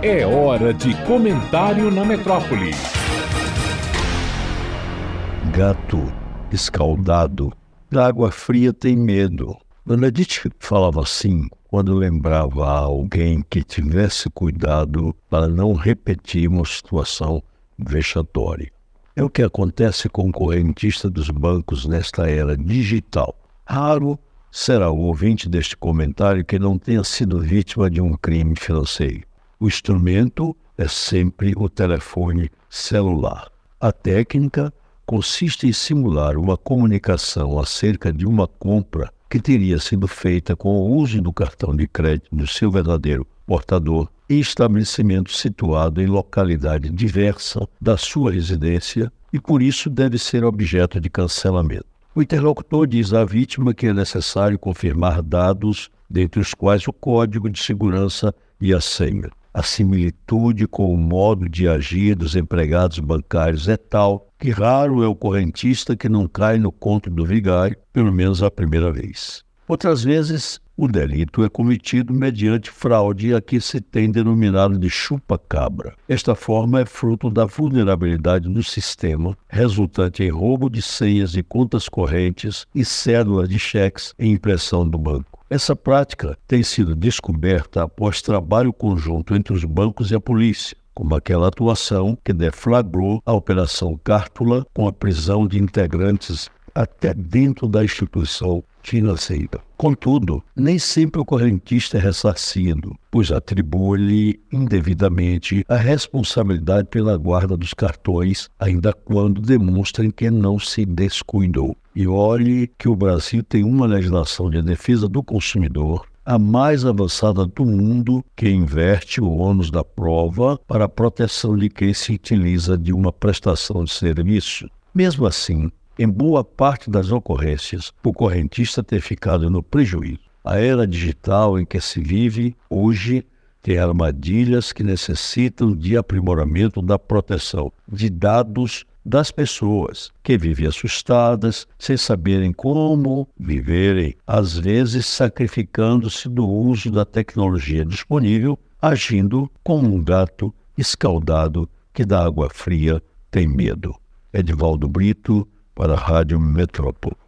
É hora de comentário na metrópole. Gato escaldado da água fria tem medo. Benedict falava assim quando lembrava a alguém que tivesse cuidado para não repetir uma situação vexatória. É o que acontece com o correntista dos bancos nesta era digital. Raro será o ouvinte deste comentário que não tenha sido vítima de um crime financeiro. O instrumento é sempre o telefone celular. A técnica consiste em simular uma comunicação acerca de uma compra que teria sido feita com o uso do cartão de crédito do seu verdadeiro portador em estabelecimento situado em localidade diversa da sua residência e por isso deve ser objeto de cancelamento. O interlocutor diz à vítima que é necessário confirmar dados, dentre os quais o código de segurança e a senha. A similitude com o modo de agir dos empregados bancários é tal que raro é o correntista que não cai no conto do vigário, pelo menos a primeira vez. Outras vezes, o delito é cometido mediante fraude, a que se tem denominado de chupa-cabra. Esta forma é fruto da vulnerabilidade do sistema, resultante em roubo de senhas de contas correntes e cédulas de cheques em impressão do banco. Essa prática tem sido descoberta após trabalho conjunto entre os bancos e a polícia, como aquela atuação que deflagrou a Operação Cártula com a prisão de integrantes até dentro da instituição financeira. Contudo, nem sempre o correntista é ressarcido, pois atribui-lhe indevidamente a responsabilidade pela guarda dos cartões, ainda quando demonstrem que não se descuidou. E olhe que o Brasil tem uma legislação de defesa do consumidor a mais avançada do mundo que inverte o ônus da prova para a proteção de quem se utiliza de uma prestação de serviço. Mesmo assim, em boa parte das ocorrências, o correntista ter ficado no prejuízo. A era digital em que se vive hoje tem armadilhas que necessitam de aprimoramento da proteção de dados das pessoas que vivem assustadas, sem saberem como viverem, às vezes sacrificando-se do uso da tecnologia disponível, agindo como um gato escaldado que da água fria tem medo. Edivaldo Brito, para a Rádio Metrópole.